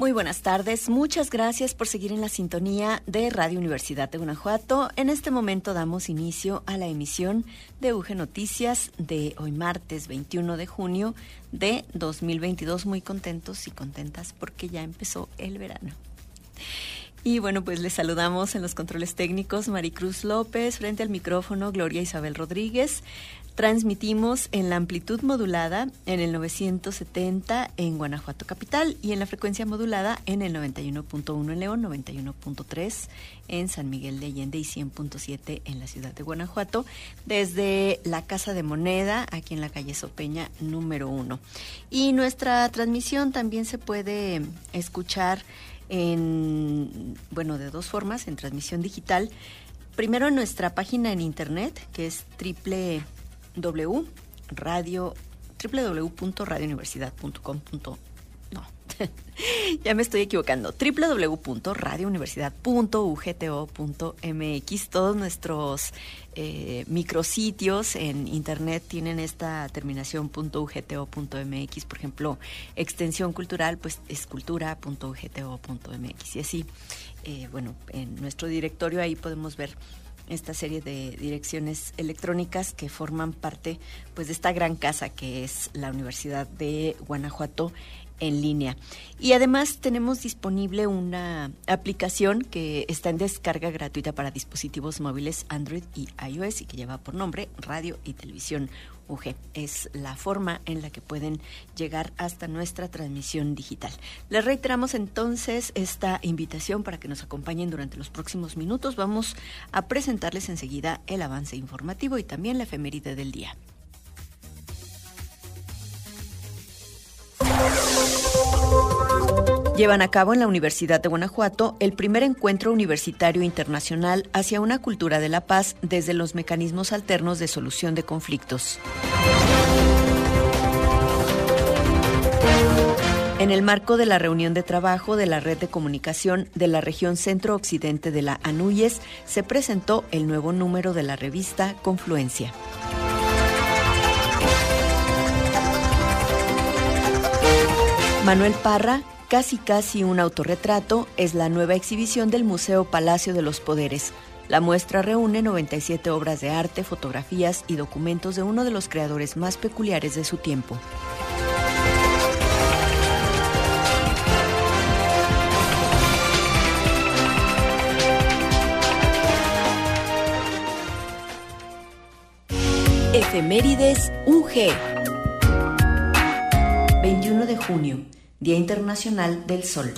Muy buenas tardes, muchas gracias por seguir en la sintonía de Radio Universidad de Guanajuato. En este momento damos inicio a la emisión de UG Noticias de hoy martes 21 de junio de 2022. Muy contentos y contentas porque ya empezó el verano. Y bueno, pues les saludamos en los controles técnicos Maricruz López, frente al micrófono Gloria Isabel Rodríguez. Transmitimos en la amplitud modulada en el 970 en Guanajuato Capital y en la frecuencia modulada en el 91.1 en León, 91.3 en San Miguel de Allende y 100.7 en la ciudad de Guanajuato, desde la Casa de Moneda, aquí en la calle Sopeña número 1. Y nuestra transmisión también se puede escuchar en, bueno, de dos formas, en transmisión digital. Primero en nuestra página en internet, que es triple www.radio www.radiouniversidad.com. No, ya me estoy equivocando. www.radiouniversidad.ugto.mx. Todos nuestros eh, micrositios en internet tienen esta terminación .ugto.mx. Por ejemplo, extensión cultural, pues es cultura.ugto.mx. Y así, eh, bueno, en nuestro directorio ahí podemos ver esta serie de direcciones electrónicas que forman parte pues de esta gran casa que es la Universidad de Guanajuato en línea. Y además tenemos disponible una aplicación que está en descarga gratuita para dispositivos móviles Android y iOS y que lleva por nombre Radio y Televisión UG. Es la forma en la que pueden llegar hasta nuestra transmisión digital. Les reiteramos entonces esta invitación para que nos acompañen durante los próximos minutos. Vamos a presentarles enseguida el avance informativo y también la efeméride del día. Llevan a cabo en la Universidad de Guanajuato el primer encuentro universitario internacional hacia una cultura de la paz desde los mecanismos alternos de solución de conflictos. En el marco de la reunión de trabajo de la red de comunicación de la región centro-occidente de la ANUYES, se presentó el nuevo número de la revista Confluencia. Manuel Parra, Casi casi un autorretrato es la nueva exhibición del Museo Palacio de los Poderes. La muestra reúne 97 obras de arte, fotografías y documentos de uno de los creadores más peculiares de su tiempo. Efemérides UG 21 de junio Día Internacional del Sol.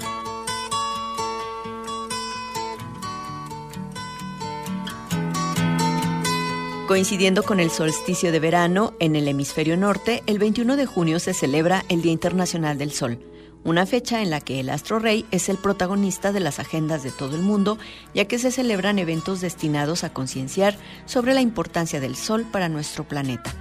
Coincidiendo con el solsticio de verano en el hemisferio norte, el 21 de junio se celebra el Día Internacional del Sol, una fecha en la que el astro rey es el protagonista de las agendas de todo el mundo, ya que se celebran eventos destinados a concienciar sobre la importancia del Sol para nuestro planeta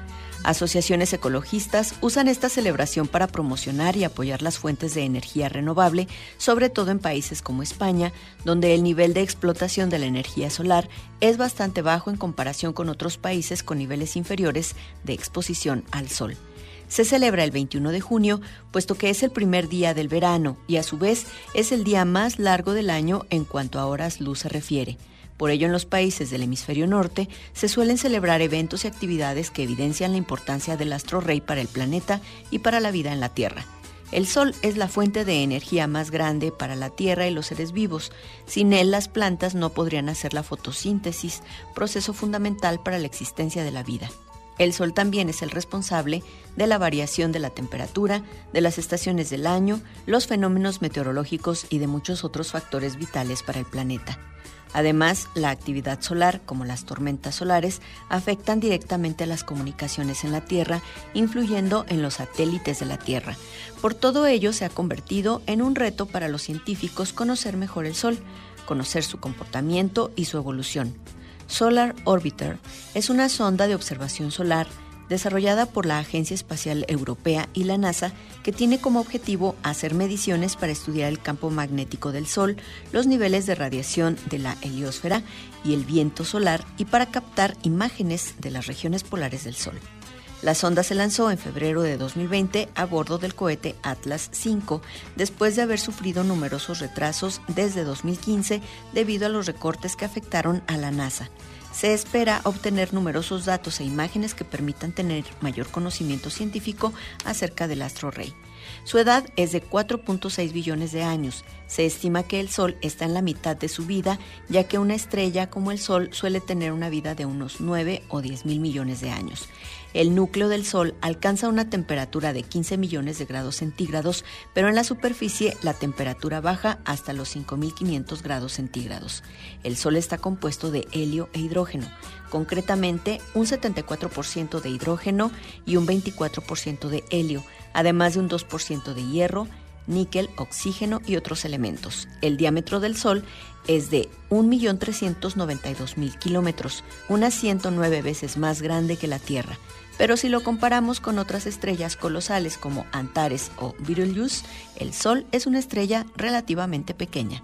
Asociaciones ecologistas usan esta celebración para promocionar y apoyar las fuentes de energía renovable, sobre todo en países como España, donde el nivel de explotación de la energía solar es bastante bajo en comparación con otros países con niveles inferiores de exposición al sol. Se celebra el 21 de junio, puesto que es el primer día del verano y a su vez es el día más largo del año en cuanto a horas luz se refiere. Por ello, en los países del hemisferio norte se suelen celebrar eventos y actividades que evidencian la importancia del astro rey para el planeta y para la vida en la Tierra. El Sol es la fuente de energía más grande para la Tierra y los seres vivos. Sin él, las plantas no podrían hacer la fotosíntesis, proceso fundamental para la existencia de la vida. El Sol también es el responsable de la variación de la temperatura, de las estaciones del año, los fenómenos meteorológicos y de muchos otros factores vitales para el planeta. Además, la actividad solar, como las tormentas solares, afectan directamente a las comunicaciones en la Tierra, influyendo en los satélites de la Tierra. Por todo ello, se ha convertido en un reto para los científicos conocer mejor el Sol, conocer su comportamiento y su evolución. Solar Orbiter es una sonda de observación solar desarrollada por la Agencia Espacial Europea y la NASA, que tiene como objetivo hacer mediciones para estudiar el campo magnético del Sol, los niveles de radiación de la heliosfera y el viento solar y para captar imágenes de las regiones polares del Sol. La sonda se lanzó en febrero de 2020 a bordo del cohete Atlas V, después de haber sufrido numerosos retrasos desde 2015 debido a los recortes que afectaron a la NASA. Se espera obtener numerosos datos e imágenes que permitan tener mayor conocimiento científico acerca del astro rey. Su edad es de 4.6 billones de años. Se estima que el Sol está en la mitad de su vida, ya que una estrella como el Sol suele tener una vida de unos 9 o 10 mil millones de años. El núcleo del Sol alcanza una temperatura de 15 millones de grados centígrados, pero en la superficie la temperatura baja hasta los 5.500 grados centígrados. El Sol está compuesto de helio e hidrógeno, concretamente un 74% de hidrógeno y un 24% de helio, además de un 2% de hierro, níquel, oxígeno y otros elementos. El diámetro del Sol es de 1.392.000 kilómetros, unas 109 veces más grande que la Tierra. Pero si lo comparamos con otras estrellas colosales como Antares o Betelgeuse, el Sol es una estrella relativamente pequeña.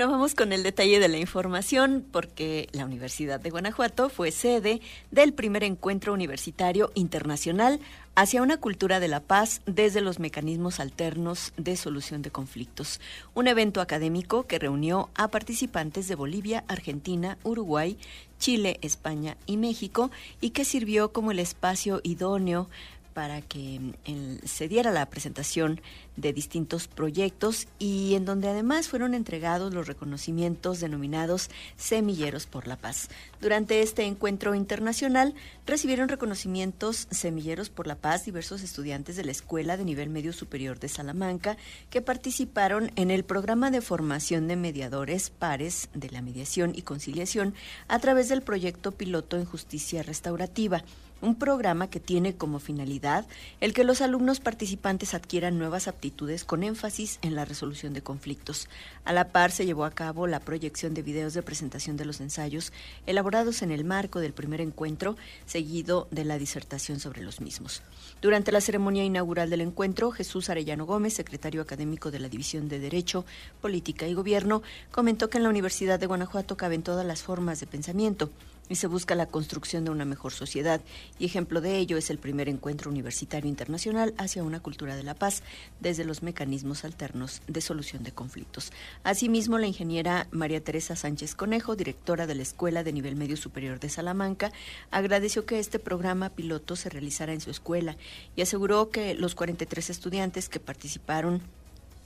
Bueno, vamos con el detalle de la información porque la Universidad de Guanajuato fue sede del primer encuentro universitario internacional hacia una cultura de la paz desde los mecanismos alternos de solución de conflictos. Un evento académico que reunió a participantes de Bolivia, Argentina, Uruguay, Chile, España y México y que sirvió como el espacio idóneo para que el- se diera la presentación de distintos proyectos y en donde además fueron entregados los reconocimientos denominados Semilleros por la Paz. Durante este encuentro internacional recibieron reconocimientos Semilleros por la Paz diversos estudiantes de la Escuela de Nivel Medio Superior de Salamanca que participaron en el programa de formación de mediadores pares de la mediación y conciliación a través del proyecto piloto en justicia restaurativa un programa que tiene como finalidad el que los alumnos participantes adquieran nuevas aptitudes con énfasis en la resolución de conflictos. A la par se llevó a cabo la proyección de videos de presentación de los ensayos elaborados en el marco del primer encuentro, seguido de la disertación sobre los mismos. Durante la ceremonia inaugural del encuentro, Jesús Arellano Gómez, secretario académico de la División de Derecho, Política y Gobierno, comentó que en la Universidad de Guanajuato caben todas las formas de pensamiento y se busca la construcción de una mejor sociedad. Y ejemplo de ello es el primer encuentro universitario internacional hacia una cultura de la paz desde los mecanismos alternos de solución de conflictos. Asimismo, la ingeniera María Teresa Sánchez Conejo, directora de la Escuela de Nivel Medio Superior de Salamanca, agradeció que este programa piloto se realizara en su escuela y aseguró que los 43 estudiantes que participaron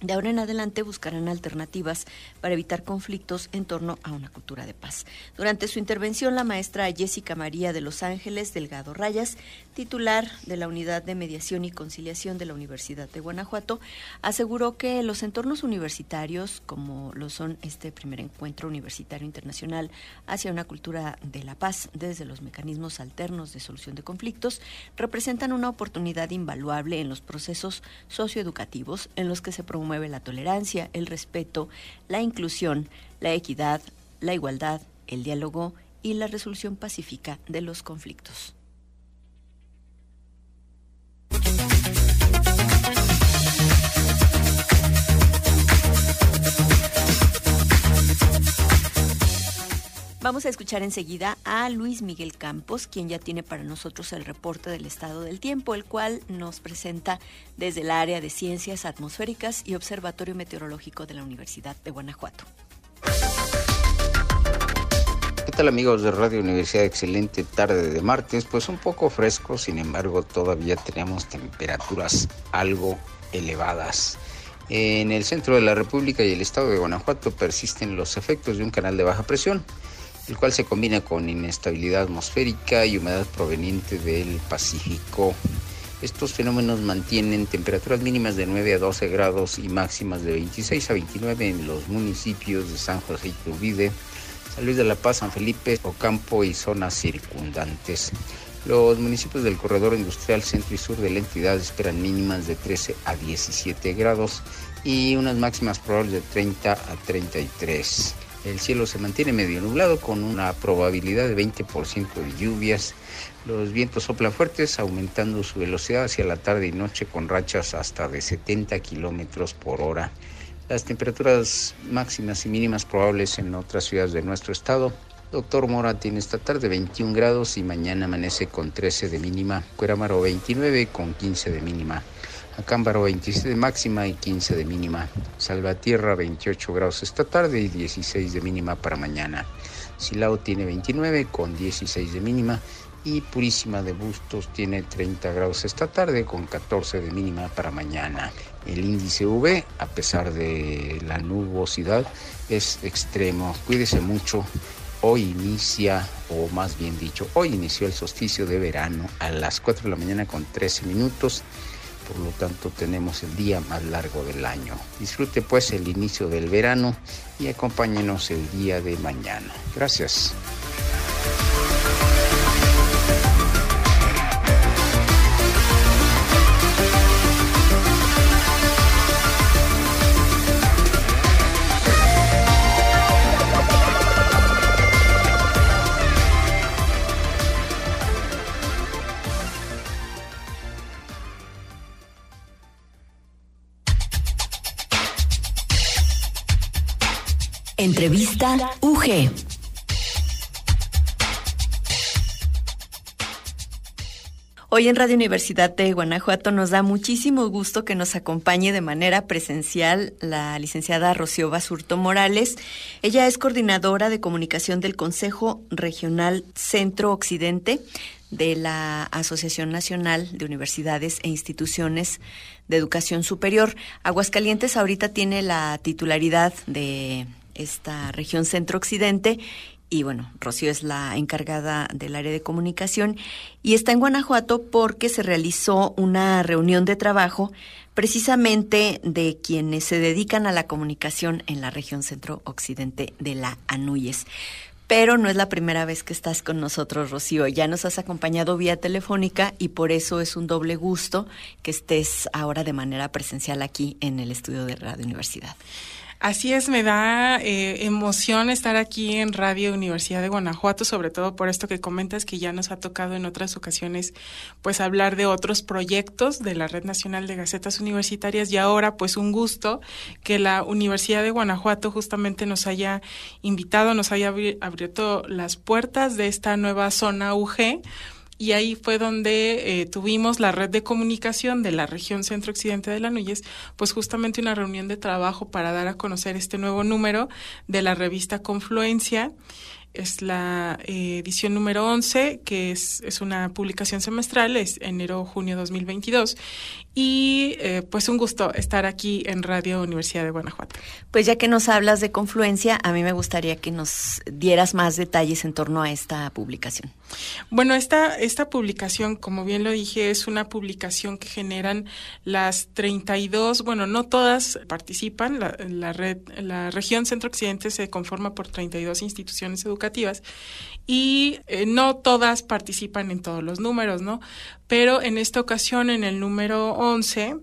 de ahora en adelante buscarán alternativas para evitar conflictos en torno a una cultura de paz. Durante su intervención, la maestra Jessica María de Los Ángeles Delgado Rayas, titular de la Unidad de Mediación y Conciliación de la Universidad de Guanajuato, aseguró que los entornos universitarios, como lo son este primer encuentro universitario internacional hacia una cultura de la paz desde los mecanismos alternos de solución de conflictos, representan una oportunidad invaluable en los procesos socioeducativos en los que se promueve la tolerancia, el respeto, la inclusión, la equidad, la igualdad, el diálogo y la resolución pacífica de los conflictos. Vamos a escuchar enseguida a Luis Miguel Campos, quien ya tiene para nosotros el reporte del estado del tiempo, el cual nos presenta desde el área de ciencias atmosféricas y observatorio meteorológico de la Universidad de Guanajuato. ¿Qué tal amigos de Radio Universidad? Excelente tarde de martes, pues un poco fresco, sin embargo todavía tenemos temperaturas algo elevadas. En el centro de la República y el estado de Guanajuato persisten los efectos de un canal de baja presión, el cual se combina con inestabilidad atmosférica y humedad proveniente del Pacífico. Estos fenómenos mantienen temperaturas mínimas de 9 a 12 grados y máximas de 26 a 29 en los municipios de San José y Turbide, San Luis de la Paz, San Felipe, Ocampo y zonas circundantes. Los municipios del corredor industrial centro y sur de la entidad esperan mínimas de 13 a 17 grados y unas máximas probables de 30 a 33. El cielo se mantiene medio nublado con una probabilidad de 20% de lluvias. Los vientos soplan fuertes, aumentando su velocidad hacia la tarde y noche con rachas hasta de 70 kilómetros por hora. Las temperaturas máximas y mínimas probables en otras ciudades de nuestro estado Doctor Mora tiene esta tarde 21 grados y mañana amanece con 13 de mínima. Cuerámaro 29 con 15 de mínima. Acámbaro 27 de máxima y 15 de mínima. Salvatierra 28 grados esta tarde y 16 de mínima para mañana. Silao tiene 29 con 16 de mínima y Purísima de Bustos tiene 30 grados esta tarde con 14 de mínima para mañana. El índice V, a pesar de la nubosidad, es extremo. Cuídese mucho hoy inicia, o más bien dicho, hoy inició el solsticio de verano a las 4 de la mañana con 13 minutos. Por lo tanto, tenemos el día más largo del año. Disfrute pues el inicio del verano y acompáñenos el día de mañana. Gracias. Entrevista UG. Hoy en Radio Universidad de Guanajuato nos da muchísimo gusto que nos acompañe de manera presencial la licenciada Rocío Basurto Morales. Ella es coordinadora de comunicación del Consejo Regional Centro Occidente de la Asociación Nacional de Universidades e Instituciones de Educación Superior. Aguascalientes ahorita tiene la titularidad de esta región centro-occidente. Y bueno, Rocío es la encargada del área de comunicación y está en Guanajuato porque se realizó una reunión de trabajo precisamente de quienes se dedican a la comunicación en la región centro-occidente de la Anuyes. Pero no es la primera vez que estás con nosotros, Rocío. Ya nos has acompañado vía telefónica y por eso es un doble gusto que estés ahora de manera presencial aquí en el estudio de Radio Universidad. Así es, me da eh, emoción estar aquí en Radio Universidad de Guanajuato, sobre todo por esto que comentas que ya nos ha tocado en otras ocasiones pues hablar de otros proyectos de la Red Nacional de Gacetas Universitarias. Y ahora pues un gusto que la Universidad de Guanajuato justamente nos haya invitado, nos haya abierto las puertas de esta nueva zona UG y ahí fue donde eh, tuvimos la red de comunicación de la región centro-occidente de la Núñez, pues justamente una reunión de trabajo para dar a conocer este nuevo número de la revista Confluencia es la eh, edición número 11, que es, es una publicación semestral, es enero-junio 2022. Y eh, pues un gusto estar aquí en Radio Universidad de Guanajuato. Pues ya que nos hablas de confluencia, a mí me gustaría que nos dieras más detalles en torno a esta publicación. Bueno, esta, esta publicación, como bien lo dije, es una publicación que generan las 32, bueno, no todas participan, la, la red, la región centro-occidente se conforma por 32 instituciones educativas y eh, no todas participan en todos los números, ¿no? Pero en esta ocasión, en el número 11,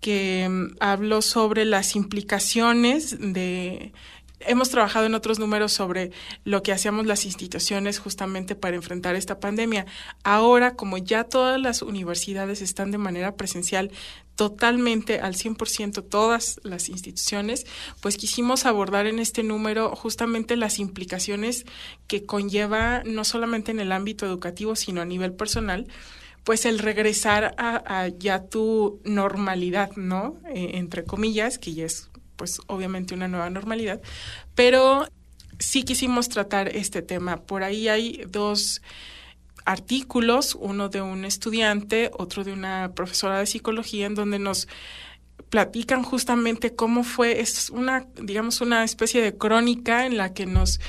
que um, hablo sobre las implicaciones de hemos trabajado en otros números sobre lo que hacíamos las instituciones justamente para enfrentar esta pandemia. Ahora, como ya todas las universidades están de manera presencial, totalmente al 100% todas las instituciones, pues quisimos abordar en este número justamente las implicaciones que conlleva no solamente en el ámbito educativo, sino a nivel personal, pues el regresar a, ya tu normalidad, ¿no? Eh, entre comillas, que ya es pues obviamente una nueva normalidad, pero sí quisimos tratar este tema. Por ahí hay dos artículos, uno de un estudiante, otro de una profesora de psicología, en donde nos platican justamente cómo fue, es una, digamos, una especie de crónica en la que nos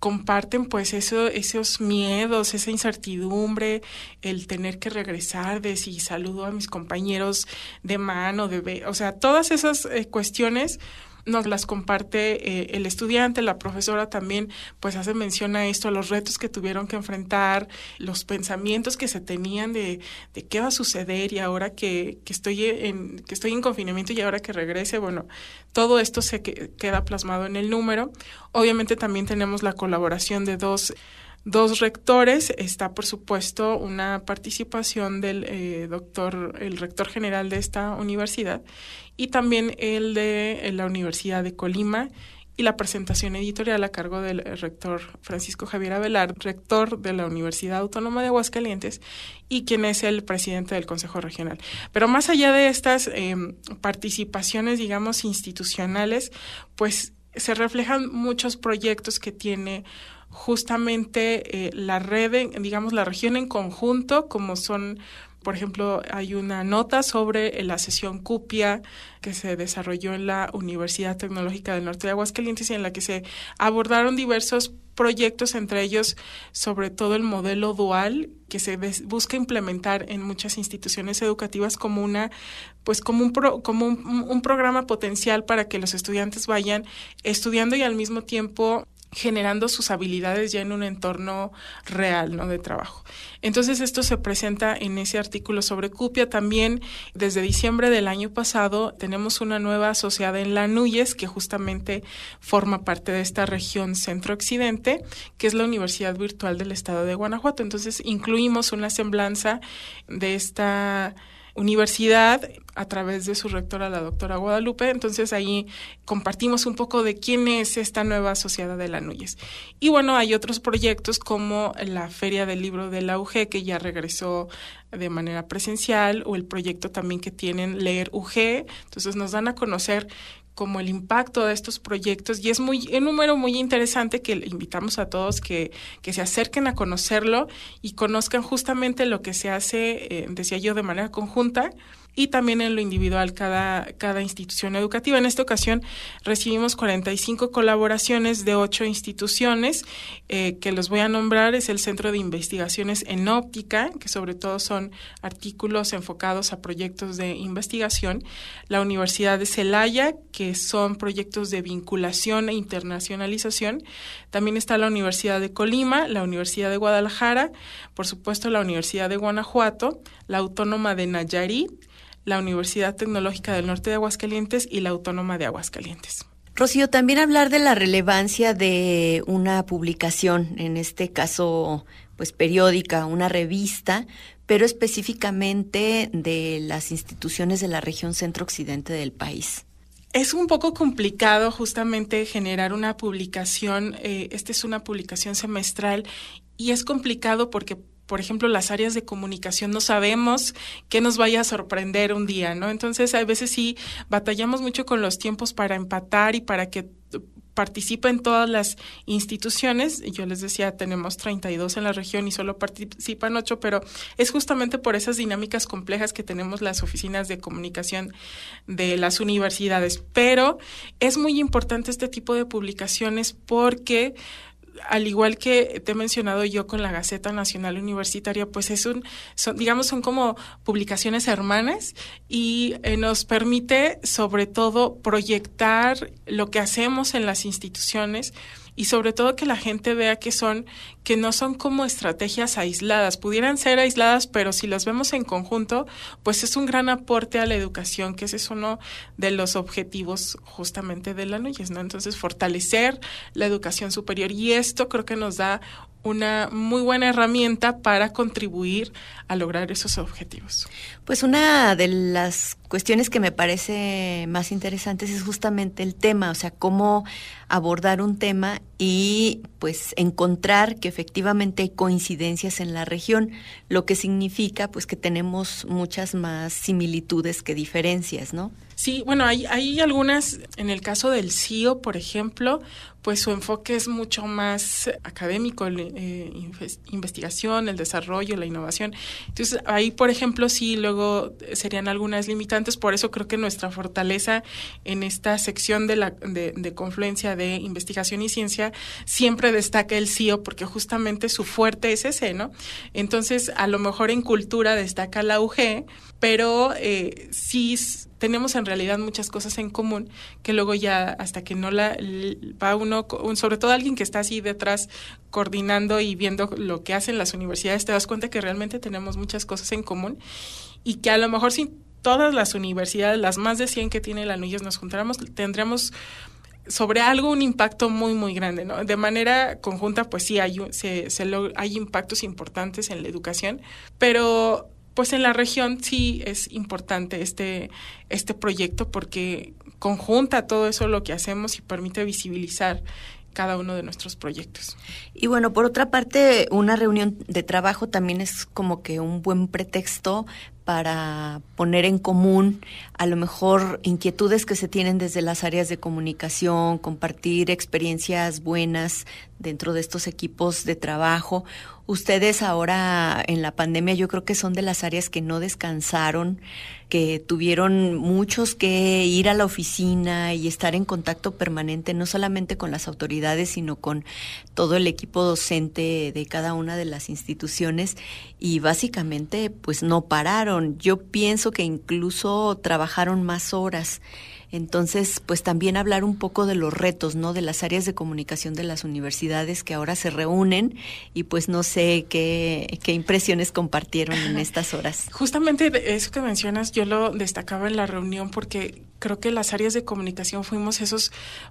comparten pues eso, esos miedos, esa incertidumbre, el tener que regresar de si saludo a mis compañeros de mano, de o sea, todas esas eh, cuestiones nos las comparte eh, el estudiante, la profesora también pues hace mención a esto, a los retos que tuvieron que enfrentar, los pensamientos que se tenían de, de qué va a suceder y ahora que, que, estoy en, que estoy en confinamiento y ahora que regrese, bueno, todo esto se que, queda plasmado en el número. Obviamente también tenemos la colaboración de dos dos rectores. Está, por supuesto, una participación del eh, doctor, el rector general de esta universidad y también el de la Universidad de Colima y la presentación editorial a cargo del rector Francisco Javier Avelar, rector de la Universidad Autónoma de Aguascalientes y quien es el presidente del Consejo Regional. Pero más allá de estas eh, participaciones, digamos, institucionales, pues se reflejan muchos proyectos que tiene justamente eh, la red, digamos, la región en conjunto, como son por ejemplo, hay una nota sobre la sesión CUPIA que se desarrolló en la Universidad Tecnológica del Norte de Aguascalientes y en la que se abordaron diversos proyectos, entre ellos sobre todo el modelo dual que se busca implementar en muchas instituciones educativas como una pues como un pro, como un programa potencial para que los estudiantes vayan estudiando y al mismo tiempo generando sus habilidades ya en un entorno real, ¿no? De trabajo. Entonces, esto se presenta en ese artículo sobre Cupia. También, desde diciembre del año pasado, tenemos una nueva asociada en la Nuyes, que justamente forma parte de esta región centro-occidente, que es la Universidad Virtual del Estado de Guanajuato. Entonces, incluimos una semblanza de esta universidad a través de su rectora, la doctora Guadalupe. Entonces ahí compartimos un poco de quién es esta nueva sociedad de la Núñez. Y bueno, hay otros proyectos como la Feria del Libro de la UG, que ya regresó de manera presencial, o el proyecto también que tienen Leer UG. Entonces nos dan a conocer como el impacto de estos proyectos. Y es muy un número muy interesante que invitamos a todos que, que se acerquen a conocerlo y conozcan justamente lo que se hace, eh, decía yo, de manera conjunta y también en lo individual cada, cada institución educativa. En esta ocasión recibimos 45 colaboraciones de ocho instituciones eh, que los voy a nombrar. Es el Centro de Investigaciones en Óptica, que sobre todo son artículos enfocados a proyectos de investigación. La Universidad de Celaya, que son proyectos de vinculación e internacionalización. También está la Universidad de Colima, la Universidad de Guadalajara, por supuesto la Universidad de Guanajuato, la Autónoma de Nayarit, la Universidad Tecnológica del Norte de Aguascalientes y la Autónoma de Aguascalientes. Rocío, también hablar de la relevancia de una publicación, en este caso, pues periódica, una revista, pero específicamente de las instituciones de la región centro-occidente del país. Es un poco complicado justamente generar una publicación, eh, esta es una publicación semestral y es complicado porque por ejemplo, las áreas de comunicación no sabemos qué nos vaya a sorprender un día, ¿no? Entonces, a veces sí batallamos mucho con los tiempos para empatar y para que participen todas las instituciones. Yo les decía, tenemos 32 en la región y solo participan 8, pero es justamente por esas dinámicas complejas que tenemos las oficinas de comunicación de las universidades. Pero es muy importante este tipo de publicaciones porque al igual que te he mencionado yo con la Gaceta Nacional Universitaria, pues es un, son, digamos, son como publicaciones hermanas y eh, nos permite sobre todo proyectar lo que hacemos en las instituciones y sobre todo que la gente vea que son que no son como estrategias aisladas, pudieran ser aisladas, pero si las vemos en conjunto, pues es un gran aporte a la educación, que ese es uno de los objetivos justamente de la NUYES, ¿no? Entonces, fortalecer la educación superior y esto creo que nos da una muy buena herramienta para contribuir a lograr esos objetivos. Pues una de las cuestiones que me parece más interesantes es justamente el tema, o sea, cómo abordar un tema y pues encontrar que efectivamente hay coincidencias en la región, lo que significa pues que tenemos muchas más similitudes que diferencias, ¿no? Sí, bueno, hay, hay algunas, en el caso del CIO, por ejemplo, pues su enfoque es mucho más académico, eh, investigación, el desarrollo, la innovación. Entonces, ahí, por ejemplo, sí, luego serían algunas limitantes, por eso creo que nuestra fortaleza en esta sección de, la, de, confluencia de investigación y ciencia siempre destaca el CIO, porque justamente su fuerte es ese, ¿no? Entonces, a lo mejor en cultura destaca la UG, pero eh, sí tenemos en realidad muchas cosas en común que luego ya hasta que no la va uno, sobre todo alguien que está así detrás coordinando y viendo lo que hacen las universidades, te das cuenta que realmente tenemos muchas cosas en común y que a lo mejor si todas las universidades, las más de 100 que tiene la NUYES, nos juntáramos, tendríamos sobre algo un impacto muy muy grande. De manera conjunta, pues sí hay se, se hay impactos importantes en la educación, pero pues en la región sí es importante este, este proyecto porque conjunta todo eso lo que hacemos y permite visibilizar cada uno de nuestros proyectos. Y bueno, por otra parte, una reunión de trabajo también es como que un buen pretexto para poner en común a lo mejor inquietudes que se tienen desde las áreas de comunicación, compartir experiencias buenas dentro de estos equipos de trabajo. Ustedes ahora en la pandemia yo creo que son de las áreas que no descansaron, que tuvieron muchos que ir a la oficina y estar en contacto permanente, no solamente con las autoridades, sino con todo el equipo docente de cada una de las instituciones y básicamente pues no pararon. Yo pienso que incluso trabajaron más horas. Entonces, pues también hablar un poco de los retos, ¿no? De las áreas de comunicación de las universidades que ahora se reúnen y pues no sé qué, qué impresiones compartieron en estas horas. Justamente eso que mencionas, yo lo destacaba en la reunión porque creo que las áreas de comunicación fuimos esos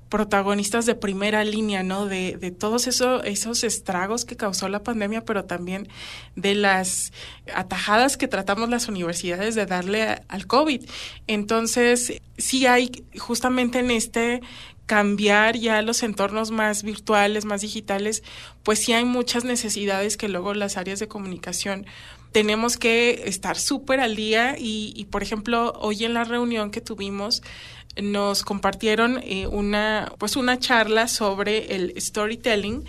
protagonistas de primera línea, ¿no? De, de todos eso, esos estragos que causó la pandemia, pero también de las atajadas que tratamos las universidades de darle al COVID. Entonces, sí hay justamente en este cambiar ya los entornos más virtuales, más digitales, pues sí hay muchas necesidades que luego las áreas de comunicación tenemos que estar súper al día y, y, por ejemplo, hoy en la reunión que tuvimos nos compartieron eh, una, pues una charla sobre el storytelling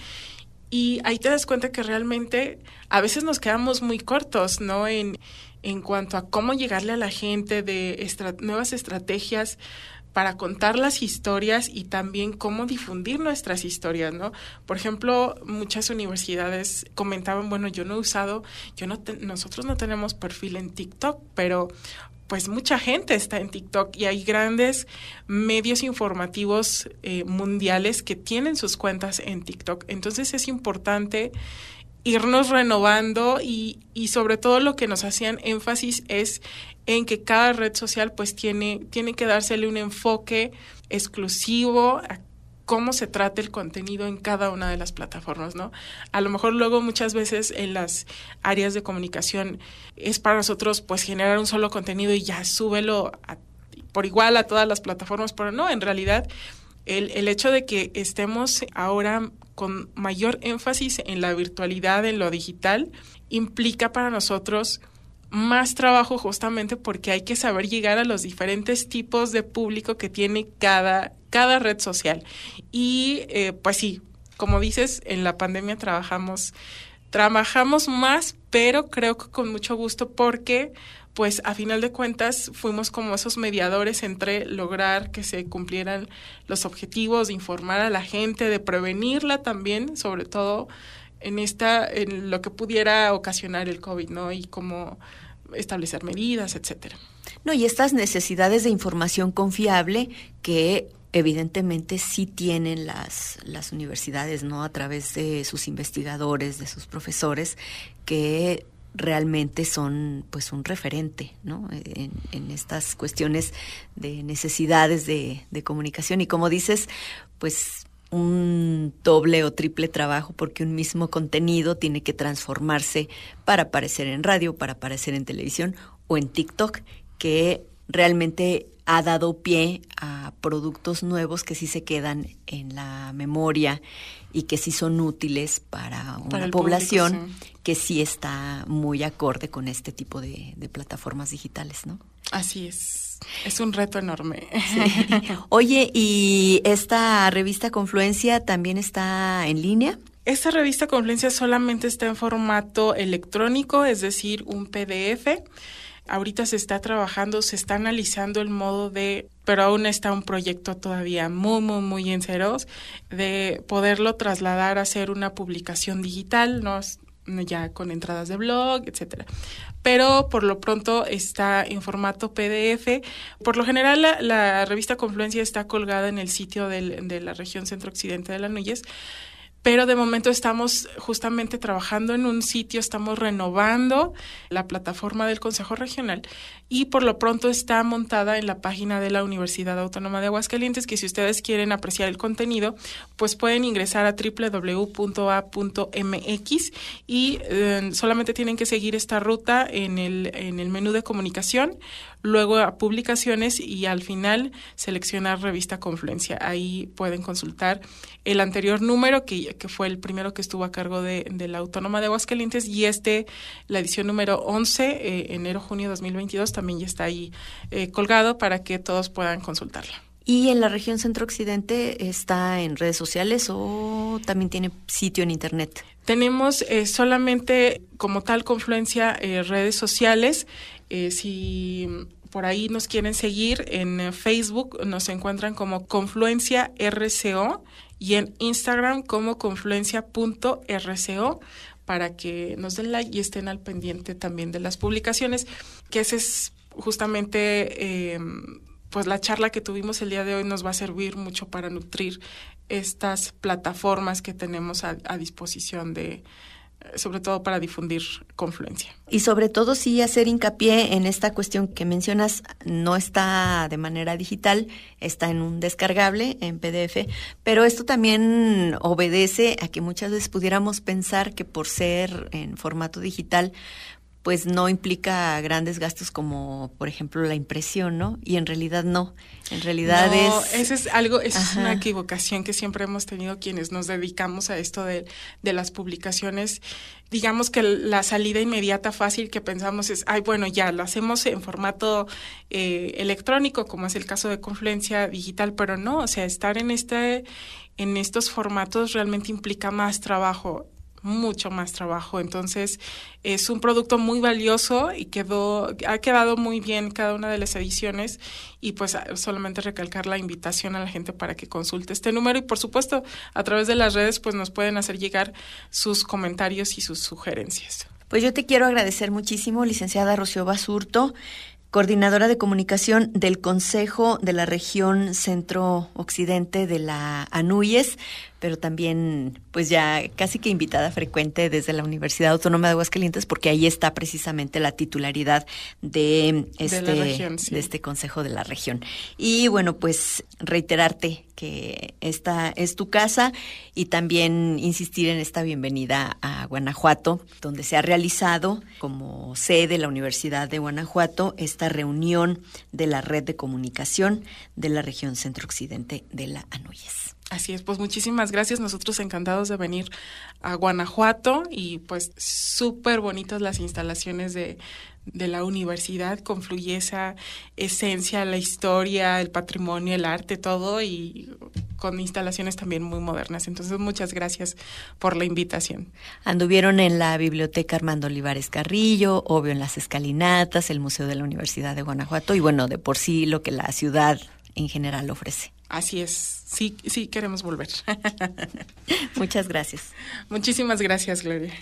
y ahí te das cuenta que realmente a veces nos quedamos muy cortos, ¿no? En cuanto a cómo llegarle a la gente de nuevas estrategias para contar las historias y también cómo difundir nuestras historias, ¿no? Por ejemplo, muchas universidades comentaban, bueno, yo no he usado, yo no nosotros no tenemos perfil en TikTok, pero pues mucha gente está en TikTok y hay grandes medios informativos eh, mundiales que tienen sus cuentas en TikTok. Entonces es importante irnos renovando y, y sobre todo lo que nos hacían énfasis es en que cada red social pues tiene, tiene que dársele un enfoque exclusivo a cómo se trata el contenido en cada una de las plataformas, ¿no? A lo mejor luego muchas veces en las áreas de comunicación es para nosotros pues generar un solo contenido y ya súbelo a, por igual a todas las plataformas, pero no, en realidad el, el hecho de que estemos ahora con mayor énfasis en la virtualidad, en lo digital, implica para nosotros más trabajo justamente porque hay que saber llegar a los diferentes tipos de público que tiene cada, cada red social. Y eh, pues sí, como dices, en la pandemia trabajamos, trabajamos más, pero creo que con mucho gusto porque pues a final de cuentas fuimos como esos mediadores entre lograr que se cumplieran los objetivos de informar a la gente, de prevenirla también, sobre todo en esta en lo que pudiera ocasionar el COVID, ¿no? Y cómo establecer medidas, etcétera. No, y estas necesidades de información confiable que evidentemente sí tienen las, las universidades, ¿no? A través de sus investigadores, de sus profesores, que realmente son pues un referente ¿no? en, estas cuestiones de necesidades de, de comunicación y como dices pues un doble o triple trabajo porque un mismo contenido tiene que transformarse para aparecer en radio, para aparecer en televisión o en TikTok, que realmente ha dado pie a productos nuevos que sí se quedan en la memoria y que sí son útiles para una Para población público, que sí está muy acorde con este tipo de, de plataformas digitales, ¿no? Así es. Es un reto enorme. Oye, ¿y esta revista Confluencia también está en línea? Esta revista Confluencia solamente está en formato electrónico, es decir, un PDF. Ahorita se está trabajando, se está analizando el modo de, pero aún está un proyecto todavía muy, muy, muy en ceros, de poderlo trasladar a ser una publicación digital, ¿no? ya con entradas de blog, etcétera. Pero por lo pronto está en formato PDF. Por lo general, la, revista Confluencia está colgada en el sitio de la región centro-occidente de la Núñez pero de momento estamos justamente trabajando en un sitio, estamos renovando la plataforma del Consejo Regional y por lo pronto está montada en la página de la Universidad Autónoma de Aguascalientes, que si ustedes quieren apreciar el contenido, pues pueden ingresar a www.a.mx y eh, solamente tienen que seguir esta ruta en el, en el menú de comunicación, luego a publicaciones y al final seleccionar revista Confluencia. Ahí pueden consultar el anterior número, que, que fue el primero que estuvo a cargo de, de la Autónoma de Aguascalientes, y este, la edición número 11, eh, enero-junio 2022, también ya está ahí eh, colgado para que todos puedan consultarla. ¿Y en la región centro-occidente está en redes sociales o también tiene sitio en internet? Tenemos eh, solamente como tal confluencia eh, redes sociales. Eh, si por ahí nos quieren seguir en eh, Facebook, nos encuentran como Confluencia RCO y en Instagram como confluencia.rco para que nos den like y estén al pendiente también de las publicaciones, que ese es justamente eh, pues la charla que tuvimos el día de hoy. Nos va a servir mucho para nutrir estas plataformas que tenemos a, a disposición de sobre todo para difundir confluencia. Y sobre todo sí hacer hincapié en esta cuestión que mencionas, no está de manera digital, está en un descargable, en PDF, pero esto también obedece a que muchas veces pudiéramos pensar que por ser en formato digital, pues no implica grandes gastos como, por ejemplo, la impresión, ¿no? Y en realidad no. En realidad no, es... Esa es algo, es una equivocación que siempre hemos tenido quienes nos dedicamos a esto de, de las publicaciones. Digamos que la salida inmediata fácil que pensamos es, ay, bueno, ya lo hacemos en formato eh, electrónico, como es el caso de Confluencia Digital, pero no, o sea, estar en este, en estos formatos realmente implica más trabajo mucho más trabajo. Entonces, es un producto muy valioso y quedó, ha quedado muy bien cada una de las ediciones. Y pues solamente recalcar la invitación a la gente para que consulte este número. Y por supuesto, a través de las redes, pues nos pueden hacer llegar sus comentarios y sus sugerencias. Pues yo te quiero agradecer muchísimo, licenciada Rocío Basurto, coordinadora de comunicación del Consejo de la Región Centro-Occidente de la ANUYES, pero también pues ya casi que invitada frecuente desde la Universidad Autónoma de Aguascalientes, porque ahí está precisamente la titularidad de este, de, región, sí. de este Consejo de la Región. Y bueno, pues reiterarte que esta es tu casa y también insistir en esta bienvenida a Guanajuato, donde se ha realizado como sede la Universidad de Guanajuato esta reunión de la red de comunicación de la región centro-occidente de la Anuyes. Así es, pues muchísimas gracias. Nosotros encantados de venir a Guanajuato y pues súper bonitas las instalaciones de, la universidad. Confluye esa esencia, la historia, el patrimonio, el arte, todo y con instalaciones también muy modernas. Entonces, muchas gracias por la invitación. Anduvieron en la Biblioteca Armando Olivares Carrillo, obvio en las escalinatas, el Museo de la Universidad de Guanajuato y bueno, de por sí lo que la ciudad en general ofrece. Así es, sí, sí queremos volver. Muchas gracias. Muchísimas gracias, Gloria.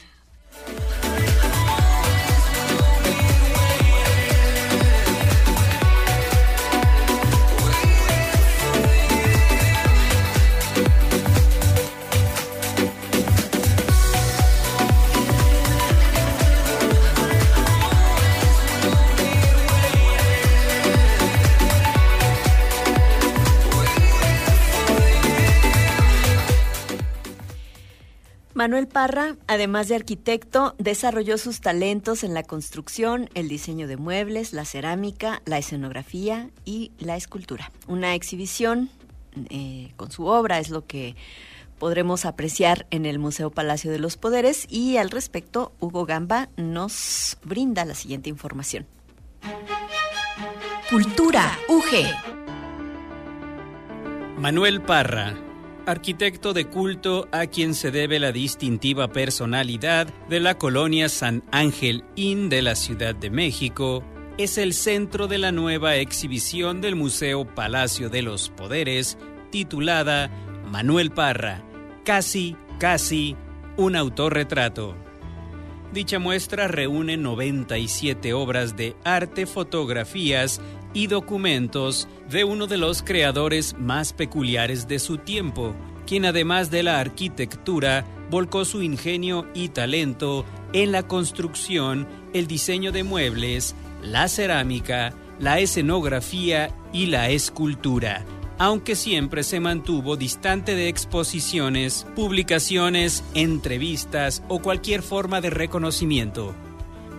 Manuel Parra, además de arquitecto, desarrolló sus talentos en la construcción, el diseño de muebles, la cerámica, la escenografía y la escultura. Una exhibición eh, con su obra es lo que podremos apreciar en el Museo Palacio de los Poderes y al respecto Hugo Gamba nos brinda la siguiente información. Cultura UG. Manuel Parra, arquitecto de culto a quien se debe la distintiva personalidad de la colonia San Ángel Inn de la Ciudad de México, es el centro de la nueva exhibición del Museo Palacio de los Poderes titulada Manuel Parra, casi, casi, un autorretrato. Dicha muestra reúne 97 obras de arte, fotografías y documentos de uno de los creadores más peculiares de su tiempo, quien además de la arquitectura volcó su ingenio y talento en la construcción, el diseño de muebles, la cerámica, la escenografía y la escultura, aunque siempre se mantuvo distante de exposiciones, publicaciones, entrevistas o cualquier forma de reconocimiento.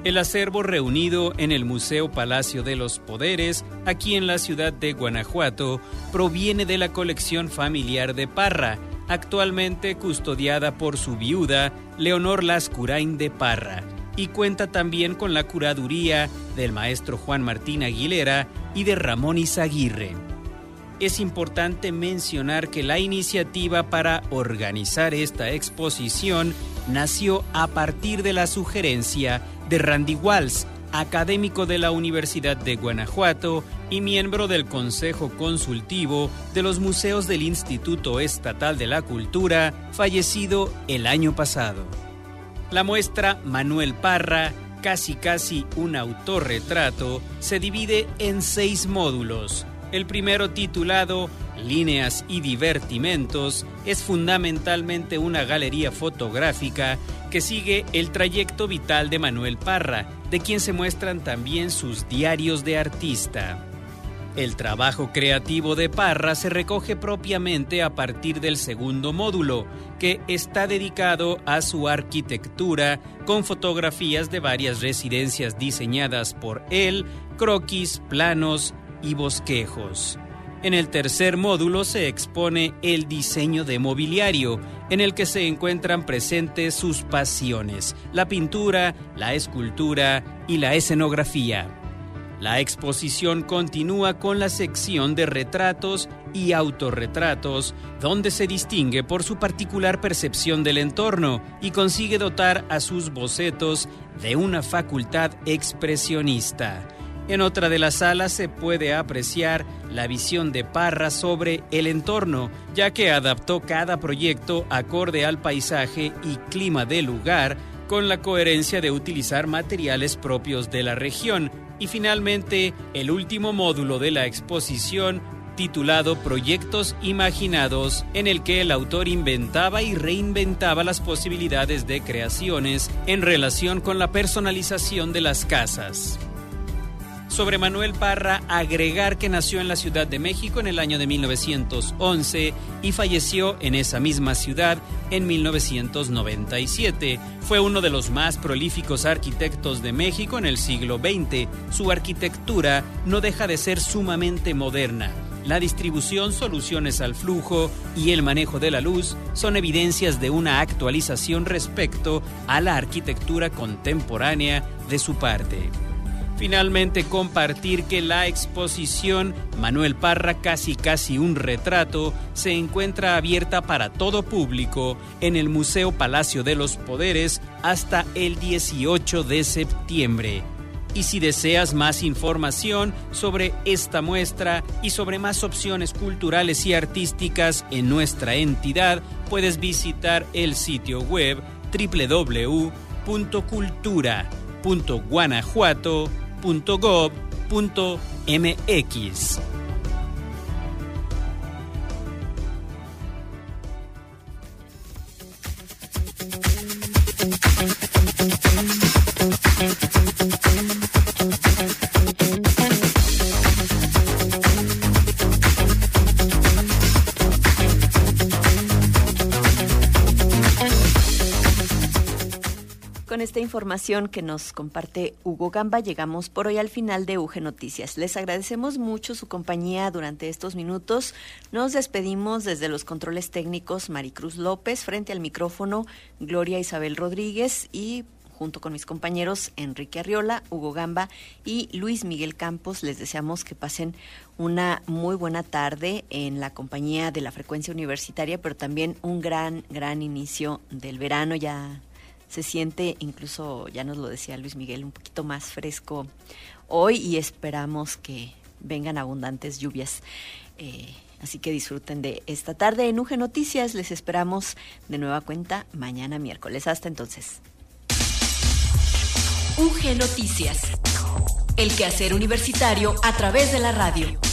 El acervo reunido en el Museo Palacio de los Poderes, aquí en la ciudad de Guanajuato, proviene de la colección familiar de Parra, actualmente custodiada por su viuda, Leonor Lascurain de Parra, y cuenta también con la curaduría del maestro Juan Martín Aguilera y de Ramón Izaguirre. Es importante mencionar que la iniciativa para organizar esta exposición nació a partir de la sugerencia de Randy Walls, académico de la Universidad de Guanajuato y miembro del Consejo Consultivo de los Museos del Instituto Estatal de la Cultura, fallecido el año pasado. La muestra Manuel Parra, casi casi un autorretrato, se divide en seis módulos. El primero titulado Líneas y Divertimentos es fundamentalmente una galería fotográfica que sigue el trayecto vital de Manuel Parra, de quien se muestran también sus diarios de artista. El trabajo creativo de Parra se recoge propiamente a partir del segundo módulo, que está dedicado a su arquitectura con fotografías de varias residencias diseñadas por él, croquis, planos y bosquejos. En el tercer módulo se expone el diseño de mobiliario, en el que se encuentran presentes sus pasiones, la pintura, la escultura y la escenografía. La exposición continúa con la sección de retratos y autorretratos, donde se distingue por su particular percepción del entorno y consigue dotar a sus bocetos de una facultad expresionista. En otra de las salas se puede apreciar la visión de Parra sobre el entorno, ya que adaptó cada proyecto acorde al paisaje y clima del lugar, con la coherencia de utilizar materiales propios de la región. Y finalmente, el último módulo de la exposición titulado Proyectos Imaginados, en el que el autor inventaba y reinventaba las posibilidades de creaciones en relación con la personalización de las casas. Sobre Manuel Parra, agregar que nació en la Ciudad de México en el año de 1911 y falleció en esa misma ciudad en 1997. Fue uno de los más prolíficos arquitectos de México en el siglo XX. Su arquitectura no deja de ser sumamente moderna. La distribución, soluciones al flujo y el manejo de la luz son evidencias de una actualización respecto a la arquitectura contemporánea de su parte. Finalmente compartir que la exposición Manuel Parra casi casi un retrato se encuentra abierta para todo público en el Museo Palacio de los Poderes hasta el 18 de septiembre. Y si deseas más información sobre esta muestra y sobre más opciones culturales y artísticas en nuestra entidad, puedes visitar el sitio web www.cultura.guanajuato.com www.gov.mx. información que nos comparte Hugo Gamba, llegamos por hoy al final de UG Noticias. Les agradecemos mucho su compañía durante estos minutos. Nos despedimos desde los controles técnicos Maricruz López, frente al micrófono Gloria Isabel Rodríguez y junto con mis compañeros Enrique Arriola, Hugo Gamba y Luis Miguel Campos. Les deseamos que pasen una muy buena tarde en la compañía de la frecuencia universitaria, pero también un gran, gran inicio del verano. Ya se siente, incluso ya nos lo decía Luis Miguel, un poquito más fresco hoy y esperamos que vengan abundantes lluvias. Eh, así que disfruten de esta tarde en UG Noticias. Les esperamos de nueva cuenta mañana miércoles. Hasta entonces. UG Noticias. El quehacer universitario a través de la radio.